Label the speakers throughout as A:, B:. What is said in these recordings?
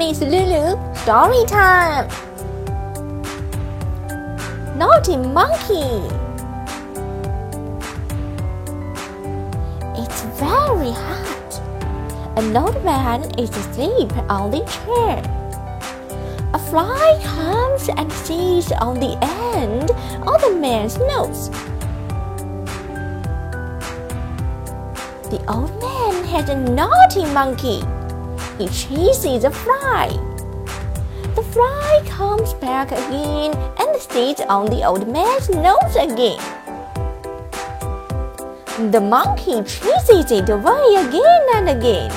A: Miss Lulu story time. Naughty monkey. It's very hot. An old man is asleep on the chair. A fly comes and sits on the end of the man's nose. The old man has a naughty monkey. He chases a fly. The fly comes back again and sits on the old man's nose again. The monkey chases it away again and again.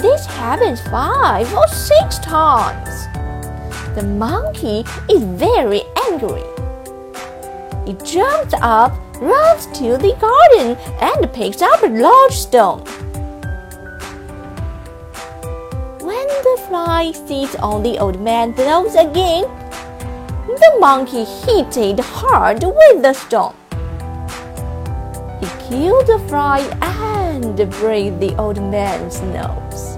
A: This happens five or six times. The monkey is very angry. He jumps up, runs to the garden, and picks up a large stone. Fly sits on the old man's nose again, the monkey hit it hard with the stone. He killed the fly and breaks the old man's nose.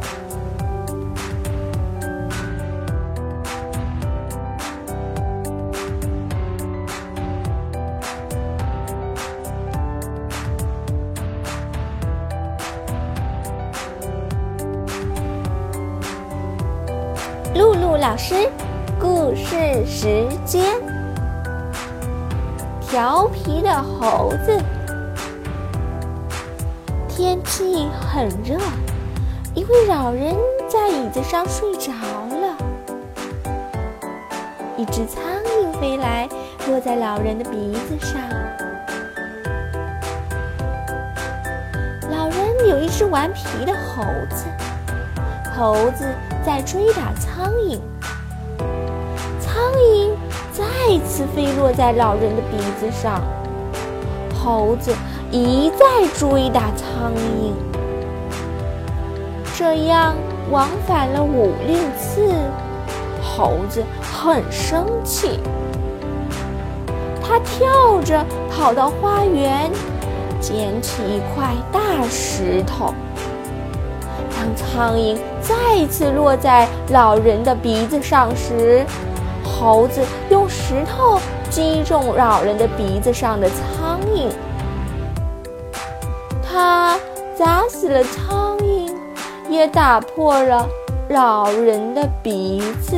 A: 露露老师，故事时间。调皮的猴子。天气很热，一位老人在椅子上睡着了。一只苍蝇飞来，落在老人的鼻子上。老人有一只顽皮的猴子，猴子。在追打苍蝇，苍蝇再次飞落在老人的鼻子上。猴子一再追打苍蝇，这样往返了五六次，猴子很生气。他跳着跑到花园，捡起一块大石头。当苍蝇再次落在老人的鼻子上时，猴子用石头击中老人的鼻子上的苍蝇，他砸死了苍蝇，也打破了老人的鼻子。